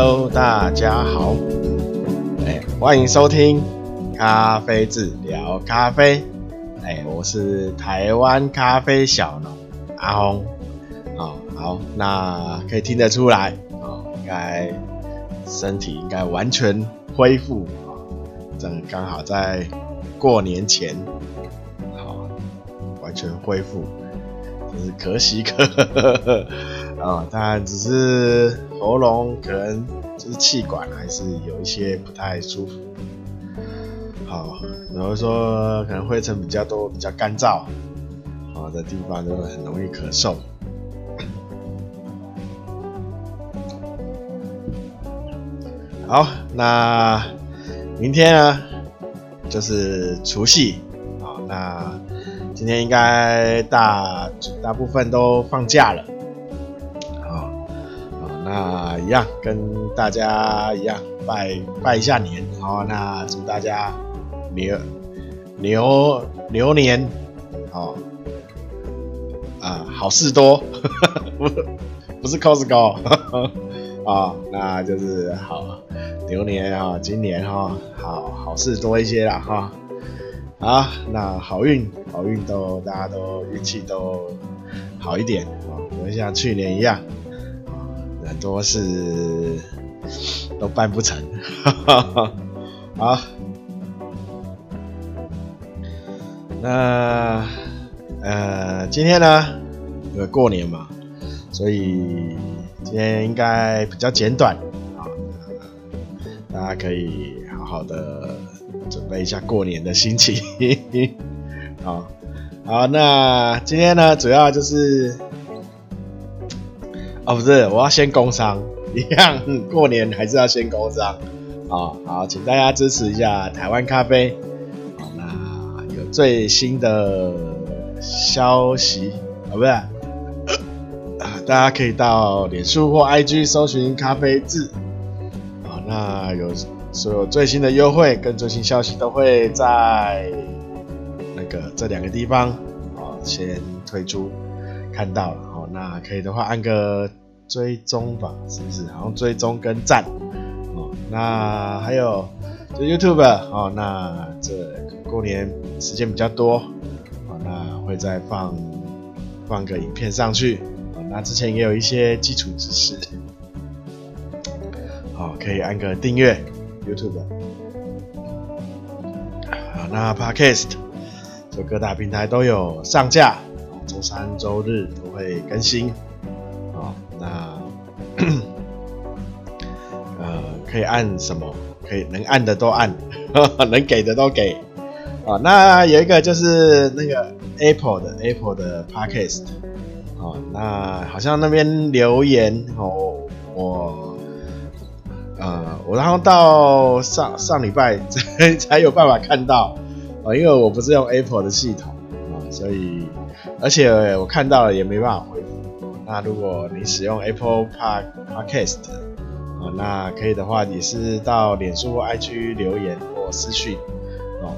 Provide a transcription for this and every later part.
Hello，大家好，哎，欢迎收听咖啡治聊咖啡，哎，我是台湾咖啡小农阿红，哦，好，那可以听得出来，哦，应该身体应该完全恢复，啊，正刚好在过年前，好，完全恢复，就是可喜可贺，啊，当然只是。喉咙可能就是气管还是有一些不太舒服，好，然后说可能灰尘比较多、比较干燥，好的地方都很容易咳嗽。好，那明天呢就是除夕，好，那今天应该大大部分都放假了。啊一样跟大家一样拜拜一下年，好，那祝大家牛牛牛年，好啊好事多，不不是 Costco 啊，那就是好牛年啊，今年哈好好事多一些啦哈，好，那好运好运都大家都运气都好一点啊，不像去年一样。很多事都办不成，哈哈好，那呃，今天呢，因为过年嘛，所以今天应该比较简短啊，大家可以好好的准备一下过年的心情，好，好，那今天呢，主要就是。哦，不是，我要先工商，一样，过年还是要先工商，啊，好，请大家支持一下台湾咖啡，好，那有最新的消息，啊，不是，啊，大家可以到脸书或 IG 搜寻咖啡志，啊，那有所有最新的优惠跟最新消息都会在那个这两个地方，啊，先推出，看到了。那可以的话，按个追踪吧，是不是？然后追踪跟赞哦。那还有就 YouTube 哦，那这过年时间比较多哦，那会再放放个影片上去哦。那之前也有一些基础知识，好，可以按个订阅 YouTube。好，那 Podcast 就各大平台都有上架。周三、周日会更新，好，那 呃可以按什么？可以能按的都按，能给的都给，啊，那有一个就是那个 Apple 的 Apple 的 Podcast，啊，那好像那边留言哦，我呃我然后到上上礼拜才 才有办法看到，啊，因为我不是用 Apple 的系统，所以。而且我看到了也没办法回复。那如果你使用 Apple Park Podcast，啊，那可以的话，也是到脸书或 IG 留言或私讯，哦。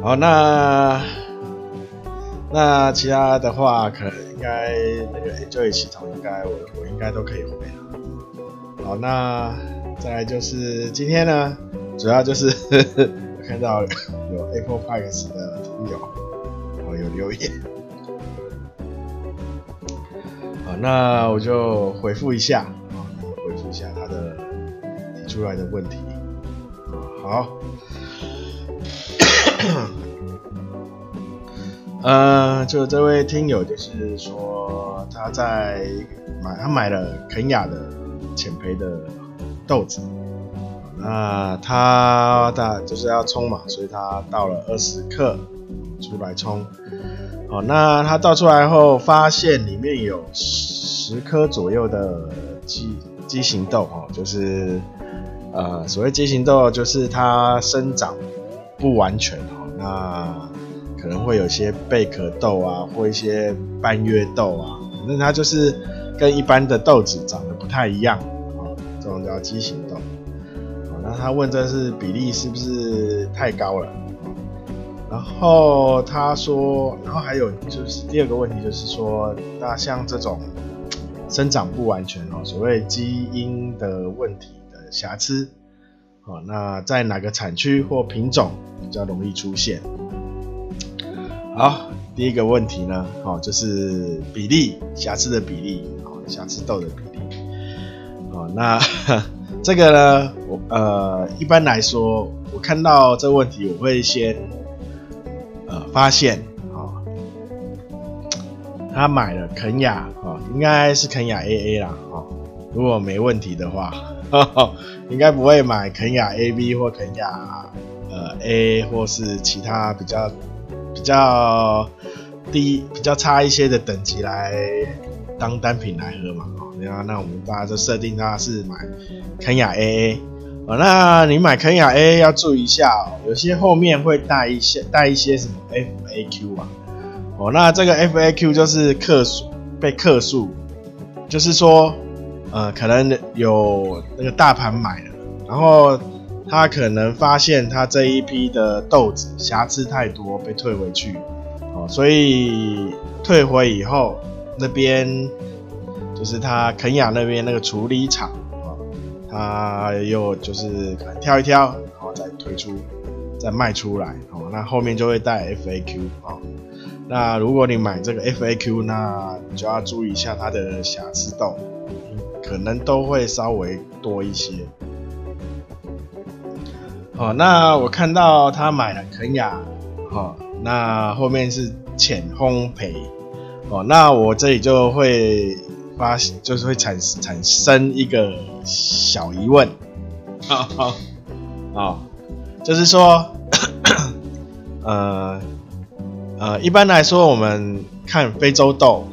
好，那那其他的话，可能应该那个 Android 系统应该我我应该都可以回了。好，那再来就是今天呢，主要就是呵呵我看到有 Apple p i c a s 的朋友。有留言，好，那我就回复一下啊，回复一下他的提出来的问题，好，呃，就这位听友就是说他在买，他买了肯亚的浅焙的豆子，那他他就是要冲嘛，所以他倒了二十克。出来冲，好，那他倒出来后，发现里面有十颗左右的畸畸形豆，哦，就是呃，所谓畸形豆，就是它生长不完全，哦，那可能会有些贝壳豆啊，或一些半月豆啊，反正它就是跟一般的豆子长得不太一样，哦，这种叫畸形豆，那他问这是比例是不是太高了？然后他说，然后还有就是第二个问题，就是说，那像这种生长不完全哦，所谓基因的问题的瑕疵，哦，那在哪个产区或品种比较容易出现？好，第一个问题呢，哦，就是比例瑕疵的比例，哦，瑕疵豆的比例，哦，那 这个呢，我呃，一般来说，我看到这个问题，我会先呃发现。啊他买了肯雅哦，应该是肯雅 AA 啦哦。如果没问题的话，呵 呵应该不会买肯雅 AB 或肯雅呃 A 或是其他比较比较低、比较差一些的等级来当单品来喝嘛哦。那那我们大家就设定它是买肯雅 AA 哦。那你买肯雅 AA 要注意一下哦，有些后面会带一些带一些什么 FAQ 啊。哦，那这个 FAQ 就是客数被客数，就是说，呃，可能有那个大盘买了，然后他可能发现他这一批的豆子瑕疵太多，被退回去，哦，所以退回以后，那边就是他肯亚那边那个处理厂，哦，他又就是可能挑一挑，然后再推出，再卖出来，哦，那后面就会带 FAQ，哦。那如果你买这个 FAQ，那你就要注意一下它的瑕疵豆，可能都会稍微多一些。哦，那我看到他买了肯亚，哦，那后面是浅烘焙，哦，那我这里就会发，就是会产产生一个小疑问，啊、哦哦，就是说，呃。呃，一般来说，我们看非洲豆，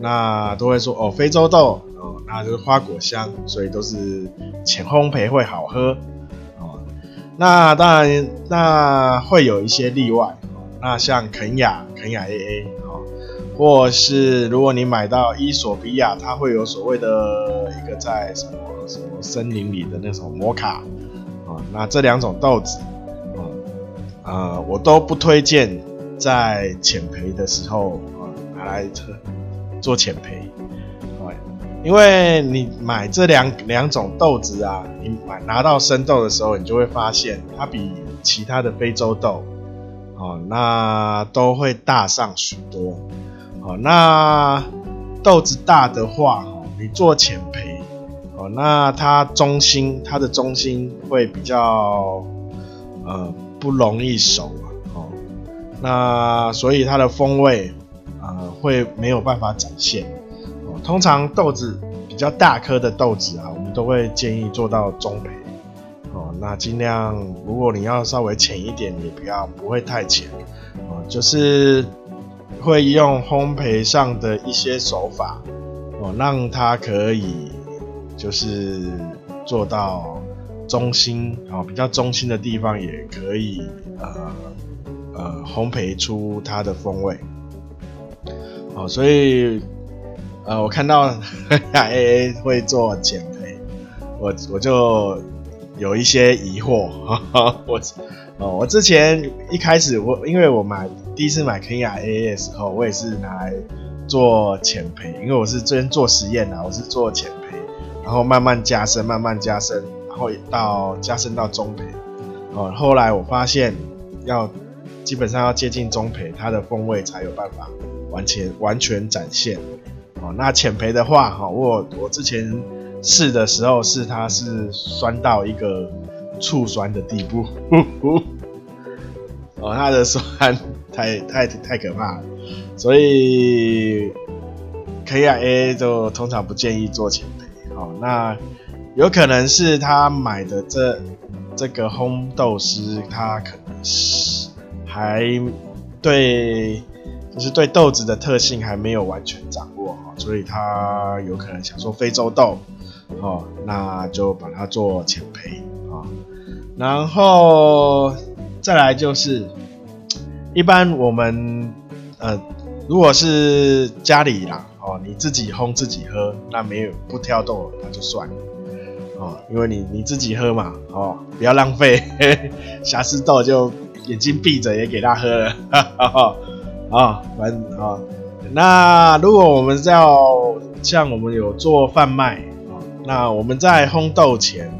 那都会说哦，非洲豆哦，那就是花果香，所以都是浅烘焙会好喝哦。那当然，那会有一些例外，那像肯亚、肯亚 AA 哦，或是如果你买到伊索比亚，它会有所谓的一个在什么什么森林里的那种摩卡啊，那这两种豆子啊，呃，我都不推荐。在浅培的时候啊，拿来做浅焙，因为你买这两两种豆子啊，你买拿到生豆的时候，你就会发现它比其他的非洲豆，哦，那都会大上许多，哦，那豆子大的话，哦，你做浅培，哦，那它中心它的中心会比较呃不容易熟啊。那所以它的风味，呃，会没有办法展现。哦，通常豆子比较大颗的豆子啊，我们都会建议做到中培。哦，那尽量如果你要稍微浅一点，也不要不会太浅。哦，就是会用烘焙上的一些手法，哦，让它可以就是做到中心，哦，比较中心的地方也可以，呃。呃，烘焙出它的风味，哦，所以，呃，我看到 AA 会做减肥，我我就有一些疑惑，哈哈，我，哦，我之前一开始我因为我买第一次买肯亚 AA 的时候，我也是拿来做浅培，因为我是这边做实验啊，我是做浅培，然后慢慢加深，慢慢加深，然后到加深到中培，哦，后来我发现要。基本上要接近中培，它的风味才有办法完全完全展现。哦，那浅培的话，哈，我我之前试的时候是它是酸到一个醋酸的地步，呼呼哦，他的酸太太太可怕了，所以 KIA 就通常不建议做浅焙。哦，那有可能是他买的这这个烘豆师，他可能是。还对，就是对豆子的特性还没有完全掌握哈，所以他有可能想说非洲豆，哦，那就把它做浅焙啊，然后再来就是，一般我们呃，如果是家里啦，哦，你自己烘自己喝，那没有不挑豆那就算了，哦，因为你你自己喝嘛，哦，不要浪费，瑕疵豆就。眼睛闭着也给他喝了，哈哈哈，啊，反正啊，那如果我们要像我们有做贩卖，那我们在烘豆前，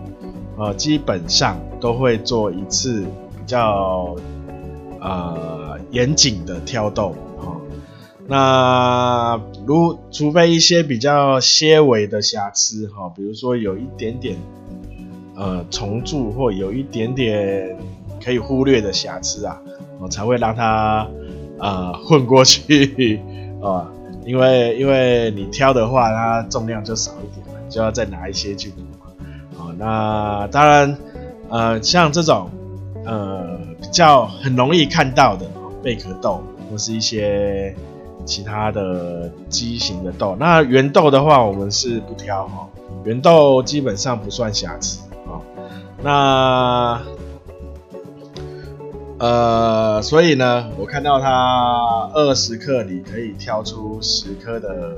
呃，基本上都会做一次比较呃严谨的挑豆，哈。那如除非一些比较些微的瑕疵，哈，比如说有一点点呃虫蛀或有一点点可以忽略的瑕疵啊，我才会让它呃混过去。啊，因为因为你挑的话，它重量就少一点嘛，就要再拿一些去补嘛。啊，那当然，呃，像这种呃比较很容易看到的贝壳豆，或是一些其他的畸形的豆，那圆豆的话，我们是不挑哈，圆豆基本上不算瑕疵啊。那呃，所以呢，我看到它二十克里可以挑出十颗的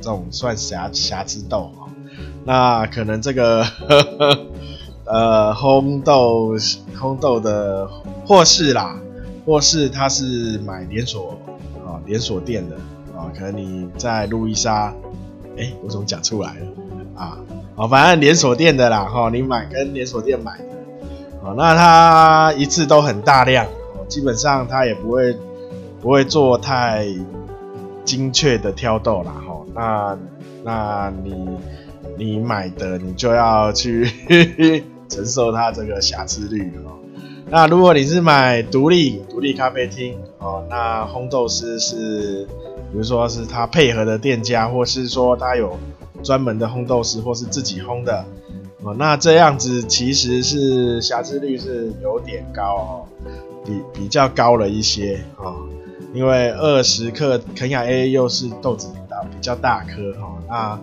这种算瑕瑕疵豆哈，那可能这个呵呵 呃烘豆烘豆的或是啦，或是他是买连锁啊连锁店的啊，可能你在路易莎，哎、我怎么讲出来了啊？好，反正连锁店的啦哈，你买跟连锁店买的。那它一次都很大量，基本上它也不会不会做太精确的挑豆啦。哈。那那你你买的你就要去承受它这个瑕疵率哦。那如果你是买独立独立咖啡厅哦，那烘豆师是比如说是他配合的店家，或是说他有专门的烘豆师，或是自己烘的。哦，那这样子其实是瑕疵率是有点高哦，比比较高了一些哦，因为二十克肯亚 A 又是豆子比较比较大颗哈，那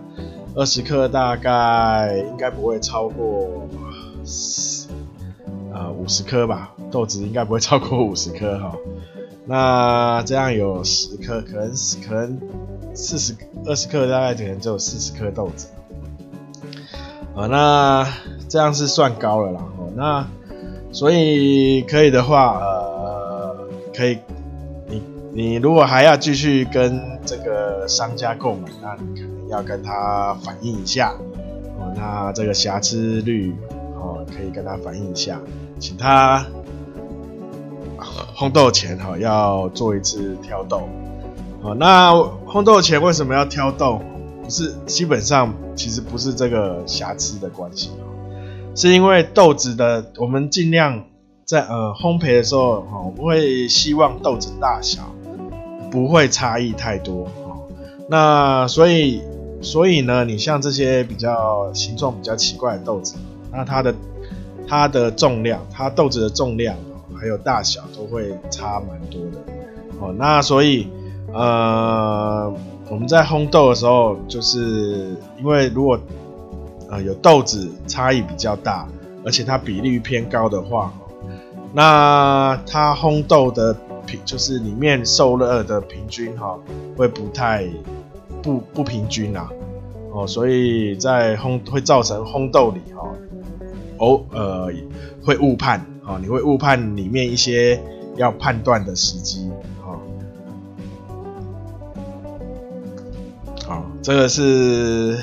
二十克大概应该不会超过呃五十颗吧，豆子应该不会超过五十颗哈，那这样有十颗，可能可能四十二十克大概可能只有四十颗豆子。啊，那这样是算高了啦。哦，那所以可以的话，呃，可以，你你如果还要继续跟这个商家购买，那你可能要跟他反映一下。哦，那这个瑕疵率，可以跟他反映一下，请他烘豆前哈要做一次挑豆。哦，那烘豆前为什么要挑豆？不是，基本上其实不是这个瑕疵的关系，是因为豆子的，我们尽量在呃烘焙的时候哈，我们会希望豆子大小不会差异太多哈。那所以所以呢，你像这些比较形状比较奇怪的豆子，那它的它的重量，它豆子的重量还有大小都会差蛮多的哦。那所以呃。我们在烘豆的时候，就是因为如果呃有豆子差异比较大，而且它比例偏高的话，那它烘豆的平就是里面受热的平均哈，会不太不不平均啊，哦，所以在烘会造成烘豆里哈，哦哦呃会误判啊，你会误判里面一些要判断的时机。这个是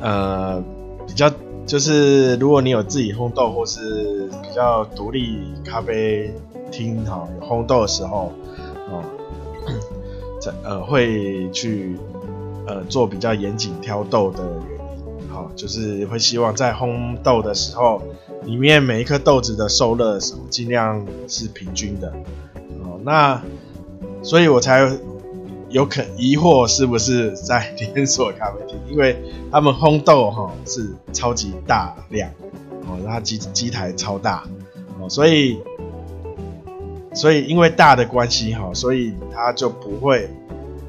呃比较就是如果你有自己烘豆或是比较独立咖啡厅哈，有烘豆的时候哦，这呃会去呃做比较严谨挑豆的原就是会希望在烘豆的时候里面每一颗豆子的受热的时候尽量是平均的哦，那所以我才。有可疑惑是不是在 连锁咖啡厅？因为他们烘豆哈是超级大量哦，那机机台超大哦，所以所以因为大的关系哈，所以它就不会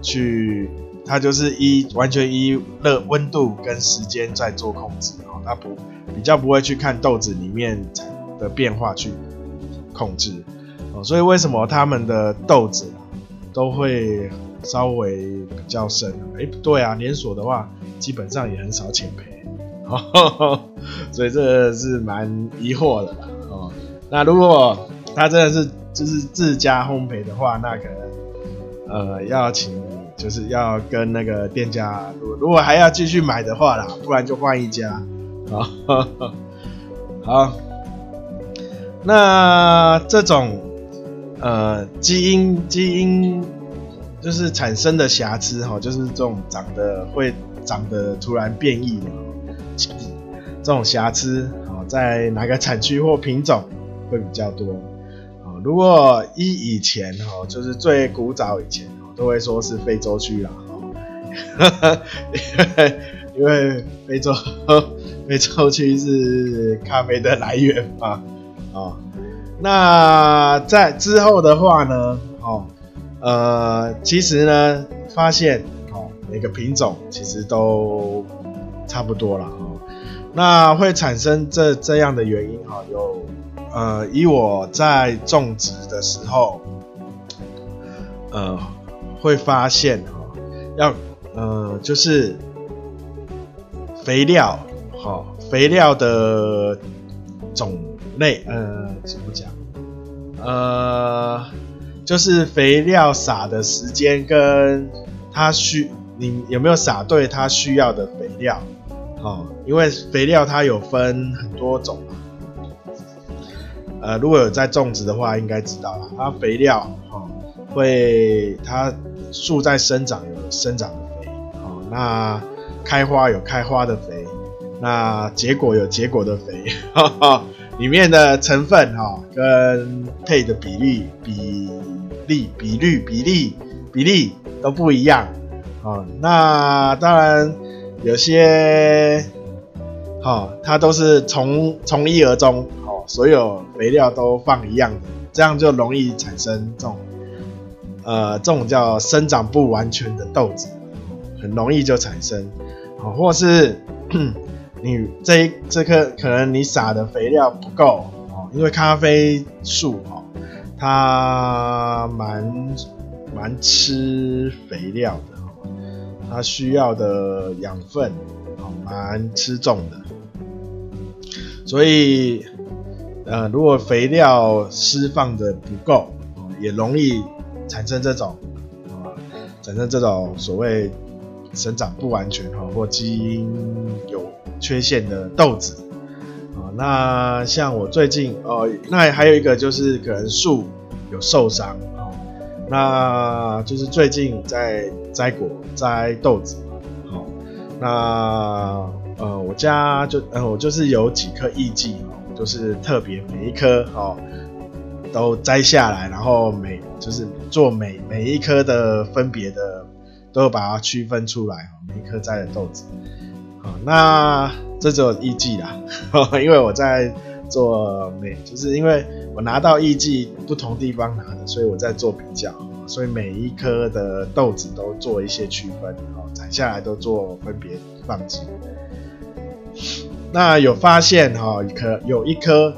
去，它就是一完全依热温度跟时间在做控制哦，它不比较不会去看豆子里面的变化去控制哦，所以为什么他们的豆子都会？稍微比较深，哎、不对啊，连锁的话基本上也很少浅焙，所以这是蛮疑惑的啦。哦，那如果他真的是就是自家烘焙的话，那可能呃，要请就是要跟那个店家，如如果还要继续买的话啦，不然就换一家。好，好，那这种呃基因基因就是产生的瑕疵哈，就是这种长得会长得突然变异的这种瑕疵，好，在哪个产区或品种会比较多？如果一以前哈，就是最古早以前都会说是非洲区啦，因为非洲非洲区是咖啡的来源嘛，啊，那在之后的话呢，哦，呃，其实呢，发现哦，每个品种其实都差不多了，哦，那会产生这这样的原因哈，有。呃，以我在种植的时候，呃，会发现哈、要呃，就是肥料，哈、肥料的种类，呃，怎么讲？呃，就是肥料撒的时间跟它需，你有没有撒对它需要的肥料？哦，因为肥料它有分很多种。呃，如果有在种植的话，应该知道了。它肥料哈、会它树在生长有生长的肥，哦，那开花有开花的肥，那结果有结果的肥，哈哈，里面的成分哈、哦，跟配的比例比例比率比例比例都不一样，哦，那当然有些，哈、哦，它都是从从一而终。哦所有肥料都放一样的，这样就容易产生这种，呃，这种叫生长不完全的豆子，很容易就产生，啊，或是 你这这棵可能你撒的肥料不够，哦，因为咖啡树哦，它蛮蛮吃肥料的，它需要的养分哦蛮吃重的，所以。呃，如果肥料施放的不够，也容易产生这种啊，产生这种所谓生长不完全哈，或基因有缺陷的豆子啊。那像我最近哦，那还有一个就是可能树有受伤啊，那就是最近在摘果摘豆子，好，那呃，我家就呃，我就是有几颗艺伎。就是特别每一颗哦，都摘下来，然后每就是做每每一颗的分别的，都把它区分出来，每一颗摘的豆子。好，那这就艺伎啦，因为我在做每，就是因为我拿到艺伎不同地方拿的，所以我在做比较，所以每一颗的豆子都做一些区分，哦，摘下来都做分别放置。那有发现哈，可有一颗，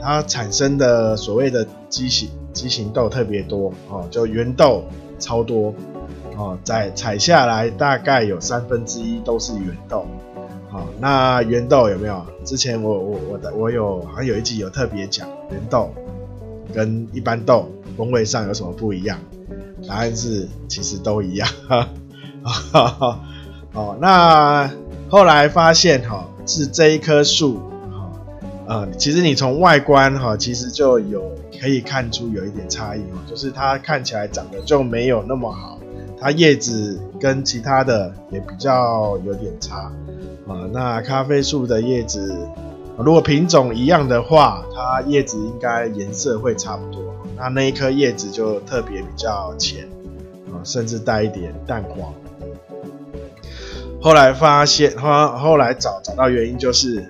它产生的所谓的畸形畸形豆特别多哦，就圆豆超多哦，在采下来大概有三分之一都是圆豆。好，那圆豆有没有？之前我我我的我有好像有一集有特别讲圆豆跟一般豆风味上有什么不一样？答案是其实都一样。哈哈哈。哦，那后来发现哈。是这一棵树，呃，其实你从外观哈，其实就有可以看出有一点差异哦，就是它看起来长得就没有那么好，它叶子跟其他的也比较有点差，啊，那咖啡树的叶子，如果品种一样的话，它叶子应该颜色会差不多，那那一颗叶子就特别比较浅，啊，甚至带一点淡黄。后来发现，后后来找找到原因就是，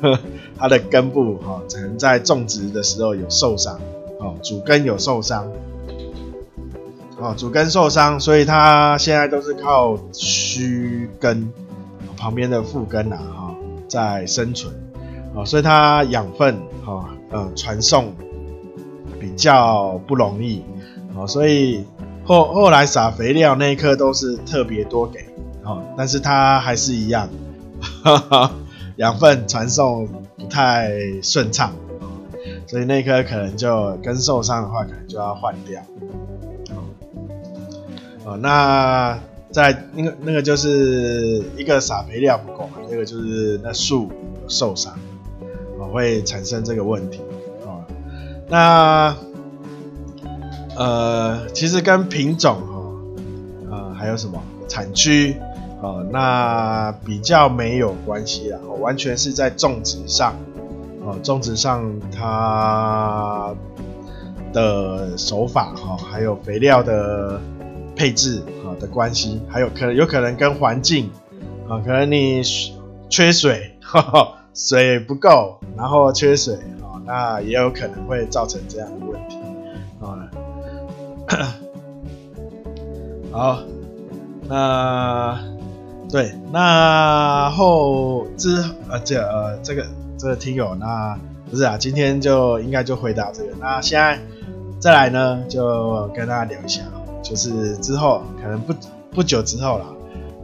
它的根部哈，可能在种植的时候有受伤，哦，主根有受伤，哦，主根受伤，所以它现在都是靠须根旁边的副根呐，哈，在生存，哦，所以它养分哈，呃，传送比较不容易，哦，所以后后来撒肥料那一颗都是特别多给。哦，但是它还是一样，哈哈，养分传送不太顺畅，所以那颗可能就根受伤的话，可能就要换掉。哦，那在那个那个就是一个撒肥料不够嘛，那个就是那树受伤，哦，会产生这个问题，哦，那呃，其实跟品种哦，呃，还有什么产区，哦，那比较没有关系啦，完全是在种植上，哦，种植上它的手法哈，还有肥料的配置啊的关系，还有可能有可能跟环境啊，可能你缺水，呵呵水不够，然后缺水啊，那也有可能会造成这样的问题啊。好，那对，那后之呃这呃这个这个听友，那不是啊，今天就应该就回答这个，那现在。再来呢，就跟大家聊一下，就是之后可能不不久之后啦，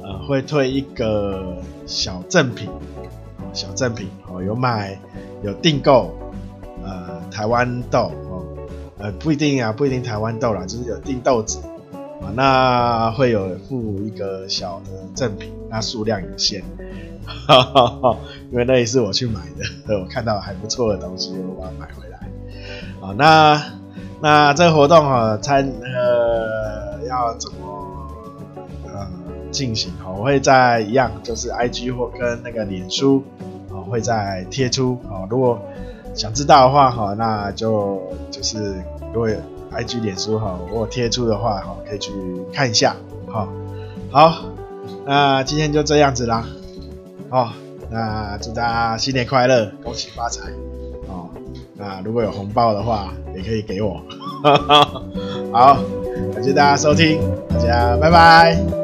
呃，会推一个小赠品，小赠品哦，有买有订购，呃，台湾豆哦，呃，不一定啊，不一定台湾豆啦，就是有订豆子啊，那会有附一个小的赠品，那数量有限，哈哈哈，因为那也是我去买的，我看到还不错的东西，我把它买回来，啊，那。那这个活动哈，参呃要怎么呃进行哈？我会在一样，就是 IG 或跟那个脸书啊，会再贴出啊。如果想知道的话哈，那就就是如果 IG 脸书哈，我贴出的话哈，可以去看一下哈。好，那今天就这样子啦。哦，那祝大家新年快乐，恭喜发财哦。那如果有红包的话，也可以给我。好，感谢大家收听，大家拜拜。